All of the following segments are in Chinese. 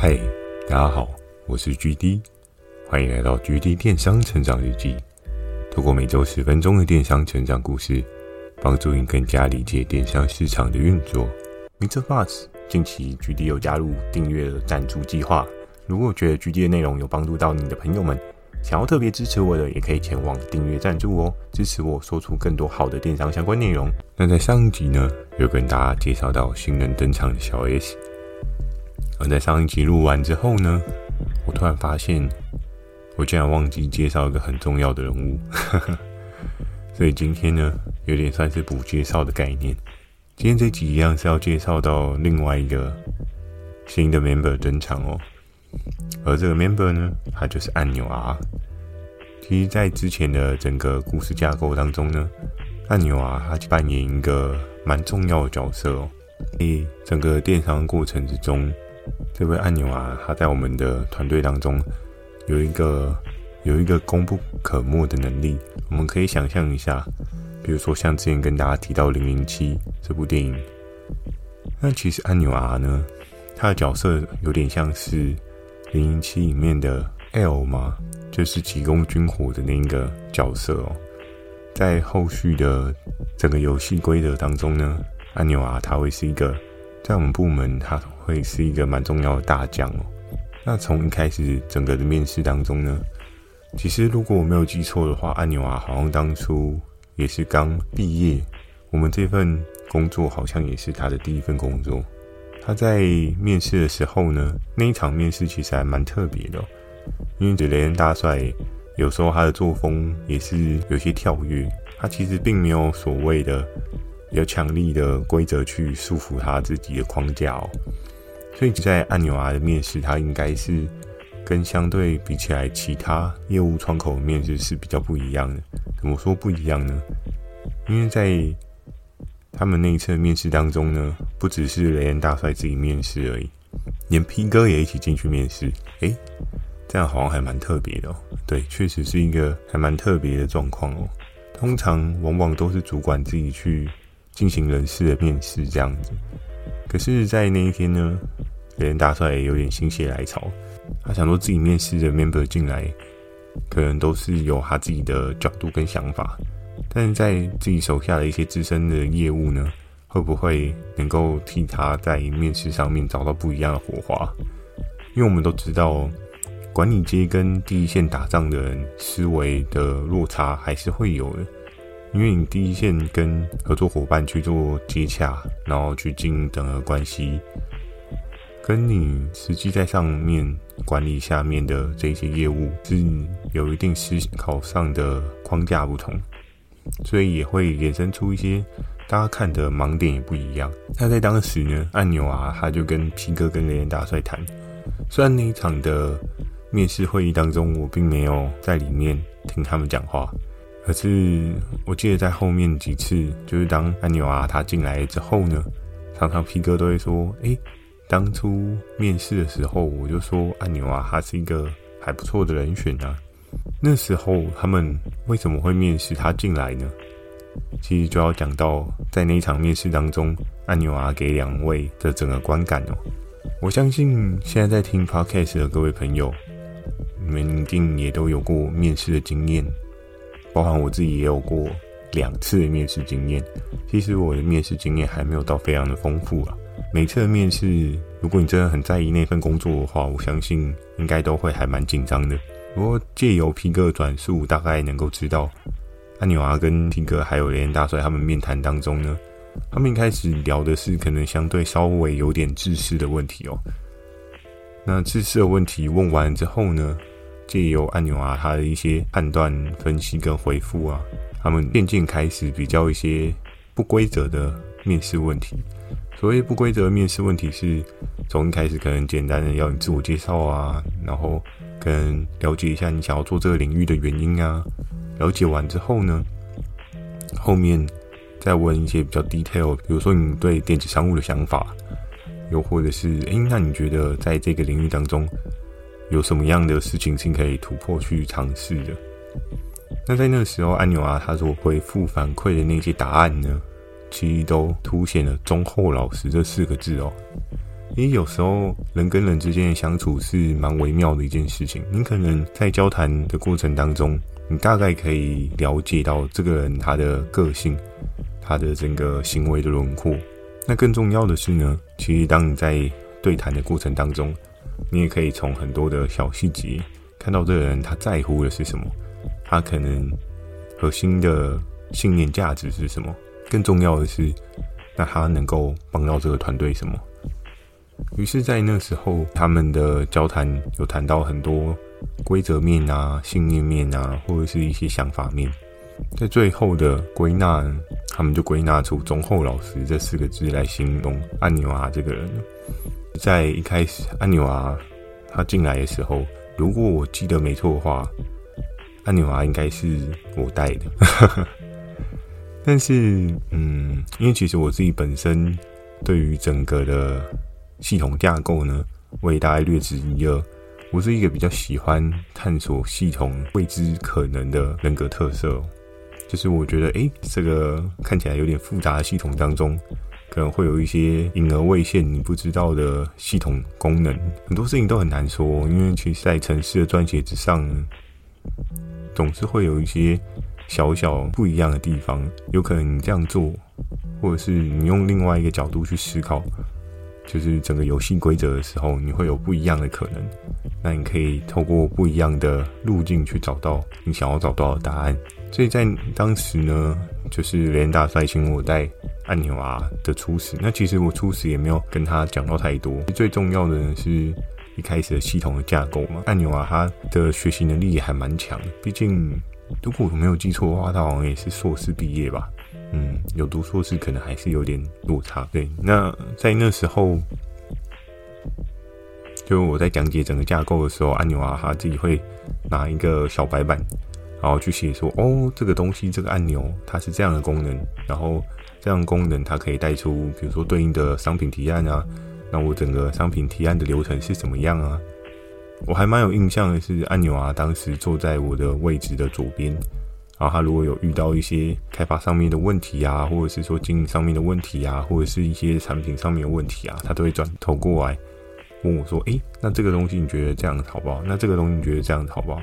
嗨，大家好，我是 GD，欢迎来到 GD 电商成长日记。透过每周十分钟的电商成长故事，帮助你更加理解电商市场的运作。Mr. Buzz，近期 GD 有加入订阅的赞助计划，如果觉得 GD 的内容有帮助到你的朋友们，想要特别支持我的，也可以前往订阅赞助哦，支持我说出更多好的电商相关内容。那在上一集呢，有跟大家介绍到新人登场的小 S，而在上一集录完之后呢，我突然发现，我竟然忘记介绍一个很重要的人物，所以今天呢，有点算是补介绍的概念。今天这集一样是要介绍到另外一个新的 member 登场哦。而这个 member 呢，他就是按钮 R。其实，在之前的整个故事架构当中呢，按钮 R 他扮演一个蛮重要的角色哦。在整个电商过程之中，这位按钮啊他在我们的团队当中有一个有一个功不可没的能力。我们可以想象一下，比如说像之前跟大家提到《零零七》这部电影，那其实按钮 R 呢，他的角色有点像是。零零七里面的 L 嘛，就是急公军火的那一个角色哦。在后续的整个游戏规则当中呢，按钮 R 他会是一个，在我们部门他会是一个蛮重要的大将哦。那从一开始整个的面试当中呢，其实如果我没有记错的话，按钮啊好像当初也是刚毕业，我们这份工作好像也是他的第一份工作。他在面试的时候呢，那一场面试其实还蛮特别的，因为雷恩大帅有时候他的作风也是有些跳跃，他其实并没有所谓的有强力的规则去束缚他自己的框架哦，所以在按钮 R 的面试，它应该是跟相对比起来其他业务窗口的面试是比较不一样的。怎么说不一样呢？因为在他们那一次面试当中呢，不只是雷恩大帅自己面试而已，连 P 哥也一起进去面试。诶，这样好像还蛮特别的哦。对，确实是一个还蛮特别的状况哦。通常往往都是主管自己去进行人事的面试这样子。可是，在那一天呢，别人大帅也有点心血来潮，他想说自己面试的 member 进来，可能都是有他自己的角度跟想法。但是在自己手下的一些资深的业务呢，会不会能够替他在面试上面找到不一样的火花？因为我们都知道，管理阶跟第一线打仗的人思维的落差还是会有的。因为你第一线跟合作伙伴去做接洽，然后去经营等额关系，跟你实际在上面管理下面的这些业务，是有一定思考上的框架不同。所以也会衍生出一些大家看的盲点也不一样。那在当时呢，按钮啊他就跟 P 哥跟雷恩大帅谈。虽然那一场的面试会议当中，我并没有在里面听他们讲话，可是我记得在后面几次，就是当按钮啊他进来之后呢，常常 P 哥都会说：“诶，当初面试的时候，我就说按钮啊他是一个还不错的人选啊。”那时候他们为什么会面试他进来呢？其实就要讲到在那一场面试当中，按钮啊给两位的整个观感哦。我相信现在在听 Podcast 的各位朋友，你们一定也都有过面试的经验，包含我自己也有过两次的面试经验。其实我的面试经验还没有到非常的丰富啊。每次的面试，如果你真的很在意那份工作的话，我相信应该都会还蛮紧张的。不过借由皮哥转述，大概能够知道，按钮 R 跟皮哥还有雷恩大帅他们面谈当中呢，他们一开始聊的是可能相对稍微有点自私的问题哦。那自私的问题问完之后呢，借由按钮 R 他的一些判断、分析跟回复啊，他们渐渐开始比较一些不规则的面试问题。所谓不规则面试问题是，从一开始可能简单的要你自我介绍啊，然后。跟了解一下你想要做这个领域的原因啊，了解完之后呢，后面再问一些比较 detail，比如说你对电子商务的想法，又或者是诶，那你觉得在这个领域当中有什么样的事情是可以突破去尝试的？那在那个时候，按钮 R 他所回复反馈的那些答案呢，其实都凸显了忠厚老实这四个字哦。因为有时候人跟人之间的相处是蛮微妙的一件事情。你可能在交谈的过程当中，你大概可以了解到这个人他的个性，他的整个行为的轮廓。那更重要的是呢，其实当你在对谈的过程当中，你也可以从很多的小细节看到这个人他在乎的是什么，他可能核心的信念价值是什么。更重要的是，那他能够帮到这个团队什么？于是，在那时候，他们的交谈有谈到很多规则面啊、信念面啊，或者是一些想法面。在最后的归纳，他们就归纳出“忠厚老实”这四个字来形容安纽亚这个人。在一开始，安纽亚他进来的时候，如果我记得没错的话，安纽亚应该是我带的。但是，嗯，因为其实我自己本身对于整个的系统架构呢，我也大概略知一二。我是一个比较喜欢探索系统未知可能的人格特色。就是我觉得，诶，这个看起来有点复杂的系统当中，可能会有一些隐而未现、你不知道的系统功能。很多事情都很难说，因为其实，在城市的撰写之上，总是会有一些小小不一样的地方。有可能你这样做，或者是你用另外一个角度去思考，就是整个游戏规则的时候，你会有不一样的可能。那你可以透过不一样的路径去找到你想要找到的答案。所以在当时呢，就是雷恩大帅请我带按钮啊的初始。那其实我初始也没有跟他讲到太多。最重要的，是一开始的系统的架构嘛。按钮啊，它的学习能力也还蛮强，毕竟如果我没有记错的话，他好像也是硕士毕业吧。嗯，有读硕士可能还是有点落差。对，那在那时候，就我在讲解整个架构的时候，安纽啊他自己会拿一个小白板。然后去写说，哦，这个东西，这个按钮，它是这样的功能，然后这样功能它可以带出，比如说对应的商品提案啊，那我整个商品提案的流程是怎么样啊？我还蛮有印象的是，按钮啊，当时坐在我的位置的左边，然后他如果有遇到一些开发上面的问题啊，或者是说经营上面的问题啊，或者是一些产品上面的问题啊，他都会转头过来问我说，诶，那这个东西你觉得这样好不好？那这个东西你觉得这样好不好？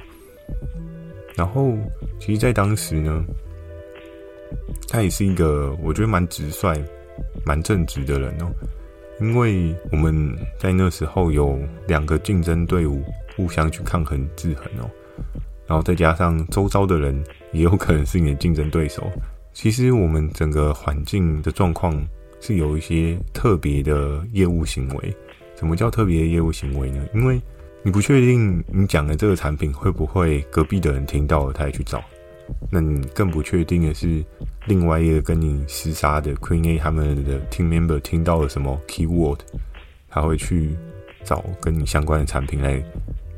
然后，其实，在当时呢，他也是一个我觉得蛮直率、蛮正直的人哦。因为我们在那时候有两个竞争队伍互相去抗衡制衡哦，然后再加上周遭的人也有可能是你的竞争对手。其实我们整个环境的状况是有一些特别的业务行为。什么叫特别的业务行为呢？因为你不确定你讲的这个产品会不会隔壁的人听到了，他也去找。那你更不确定的是，另外一个跟你厮杀的 Queen A 他们的 Team Member 听到了什么 Keyword，他会去找跟你相关的产品来，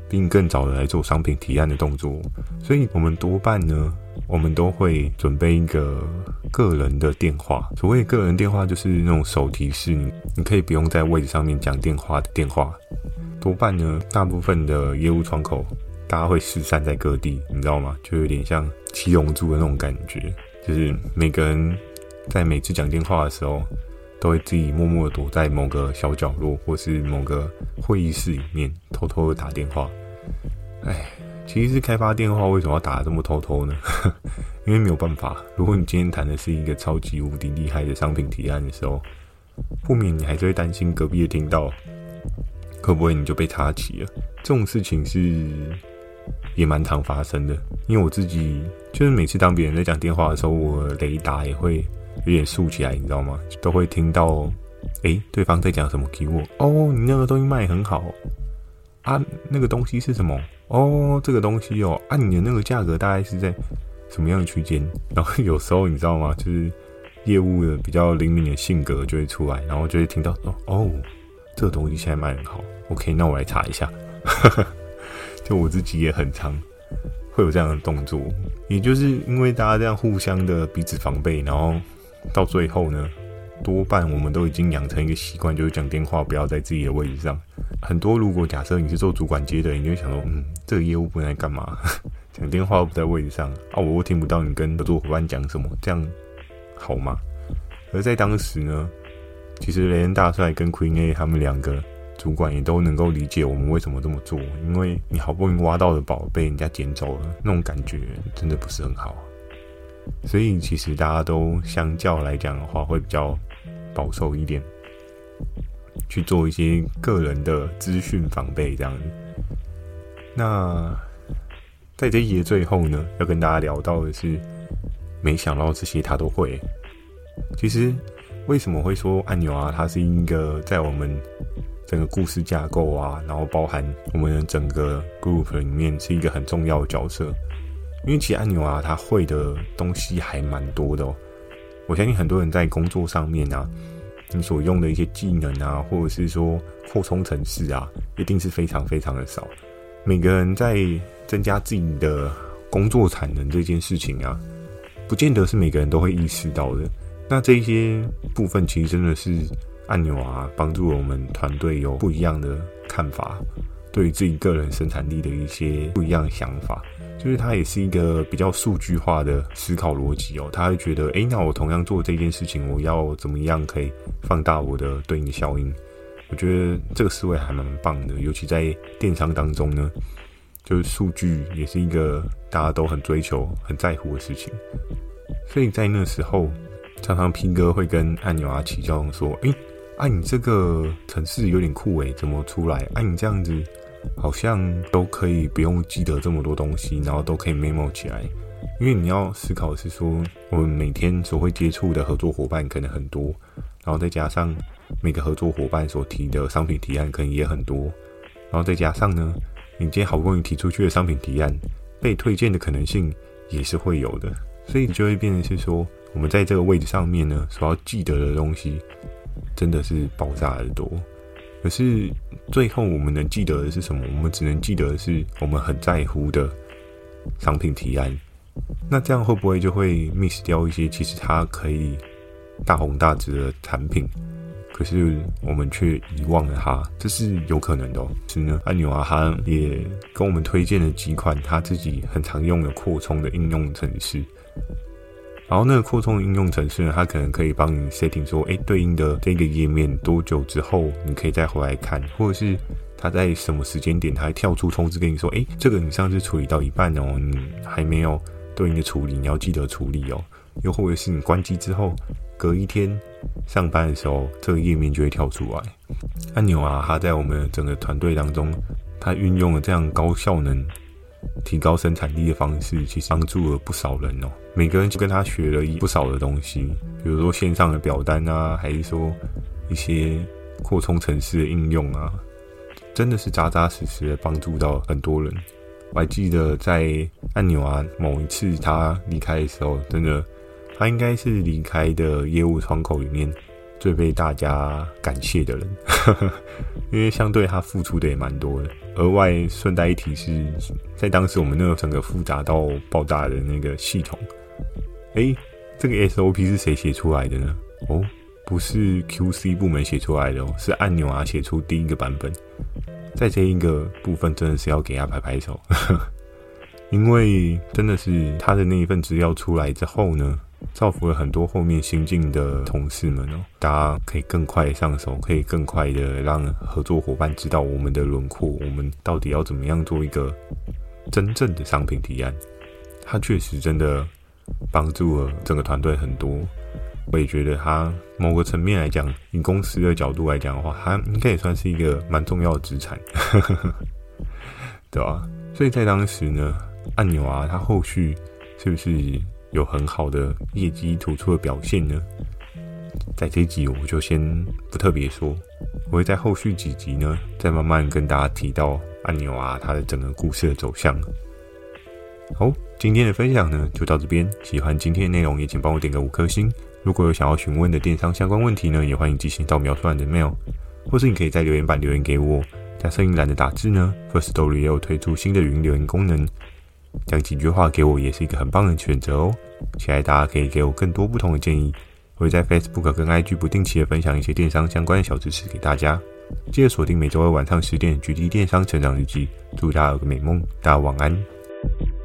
并更早的来做商品提案的动作。所以，我们多半呢，我们都会准备一个个人的电话。所谓个人电话，就是那种手提式，你你可以不用在位置上面讲电话的电话。多半呢，大部分的业务窗口，大家会四散在各地，你知道吗？就有点像七龙珠的那种感觉，就是每个人在每次讲电话的时候，都会自己默默的躲在某个小角落，或是某个会议室里面，偷偷的打电话。哎，其实是开发电话为什么要打得这么偷偷呢？因为没有办法，如果你今天谈的是一个超级无敌厉害的商品提案的时候，不免你还是会担心隔壁的听到。会不会你就被插旗了？这种事情是也蛮常发生的。因为我自己就是每次当别人在讲电话的时候，我雷达也会有点竖起来，你知道吗？都会听到，诶，对方在讲什么给我？哦，你那个东西卖很好啊，那个东西是什么？哦，这个东西哦，啊，你的那个价格大概是在什么样的区间？然后有时候你知道吗？就是业务的比较灵敏的性格就会出来，然后就会听到哦哦。这个东西现在卖很好，OK，那我来查一下。就我自己也很常会有这样的动作，也就是因为大家这样互相的彼此防备，然后到最后呢，多半我们都已经养成一个习惯，就是讲电话不要在自己的位置上。很多如果假设你是做主管接的，你就想说，嗯，这个业务不能干嘛？讲电话不在位置上啊，我又听不到你跟合作伙伴讲什么，这样好吗？而在当时呢，其实雷恩大帅跟 Queen A 他们两个主管也都能够理解我们为什么这么做，因为你好不容易挖到的宝被人家捡走了，那种感觉真的不是很好。所以其实大家都相较来讲的话，会比较保守一点，去做一些个人的资讯防备这样子。那在这一集的最后呢，要跟大家聊到的是，没想到这些他都会。其实为什么会说按钮啊？它是一个在我们整个故事架构啊，然后包含我们整个 group 里面是一个很重要的角色。因为其实按钮啊，他会的东西还蛮多的哦。我相信很多人在工作上面啊，你所用的一些技能啊，或者是说扩充程式啊，一定是非常非常的少。每个人在增加自己的工作产能这件事情啊，不见得是每个人都会意识到的。那这一些部分其实真的是按钮啊，帮助我们团队有不一样的看法，对于自己个人生产力的一些不一样的想法。就是它也是一个比较数据化的思考逻辑哦，他会觉得，诶，那我同样做这件事情，我要怎么样可以放大我的对应的效应？我觉得这个思维还蛮棒的，尤其在电商当中呢，就是数据也是一个大家都很追求、很在乎的事情。所以在那时候，常常 P 哥会跟按钮啊起教说，诶，啊你这个城市有点酷诶，怎么出来？啊你这样子。好像都可以不用记得这么多东西，然后都可以 memo 起来。因为你要思考的是说，我们每天所会接触的合作伙伴可能很多，然后再加上每个合作伙伴所提的商品提案可能也很多，然后再加上呢，你今天好不容易提出去的商品提案被推荐的可能性也是会有的，所以就会变成是说，我们在这个位置上面呢，所要记得的东西真的是爆炸的多。可是最后我们能记得的是什么？我们只能记得的是我们很在乎的商品提案。那这样会不会就会 miss 掉一些其实它可以大红大紫的产品？可是我们却遗忘了它，这是有可能的哦。是呢，按钮啊，他也跟我们推荐了几款他自己很常用的扩充的应用程式。然后那个扩充应用程式呢，它可能可以帮你 setting 说，哎，对应的这个页面多久之后你可以再回来看，或者是它在什么时间点，它还跳出通知跟你说，哎，这个你上次处理到一半哦，你还没有对应的处理，你要记得处理哦。又或者是你关机之后，隔一天上班的时候，这个页面就会跳出来。按钮啊，它在我们整个团队当中，它运用了这样高效能。提高生产力的方式，其实帮助了不少人哦。每个人就跟他学了不少的东西，比如说线上的表单啊，还是说一些扩充程式的应用啊，真的是扎扎实实的帮助到很多人。我还记得在按钮啊某一次他离开的时候，真的他应该是离开的业务窗口里面。最被大家感谢的人，因为相对他付出的也蛮多的。额外顺带一提是，在当时我们那个整个复杂到爆炸的那个系统，诶，这个 SOP 是谁写出来的呢？哦，不是 QC 部门写出来的哦，是按钮啊写出第一个版本。在这一个部分，真的是要给他拍拍手，因为真的是他的那一份资料出来之后呢。造福了很多后面新进的同事们哦，大家可以更快上手，可以更快的让合作伙伴知道我们的轮廓，我们到底要怎么样做一个真正的商品提案。它确实真的帮助了整个团队很多，我也觉得它某个层面来讲，以公司的角度来讲的话，它应该也算是一个蛮重要的资产，对吧？所以在当时呢，按钮啊，它后续是不是？有很好的业绩突出的表现呢，在这集我就先不特别说，我会在后续几集呢，再慢慢跟大家提到按钮啊，它的整个故事的走向。好，今天的分享呢就到这边，喜欢今天的内容也请帮我点个五颗星。如果有想要询问的电商相关问题呢，也欢迎寄信到描述栏的 mail，或是你可以在留言板留言给我，在声音栏的打字呢，Firstory 也有推出新的语音留言功能。讲几句话给我也是一个很棒的选择哦，期待大家可以给我更多不同的建议。我会在 Facebook 跟 IG 不定期的分享一些电商相关的小知识给大家。记得锁定每周二晚上十点《狙击电商成长日记》，祝大家有个美梦，大家晚安。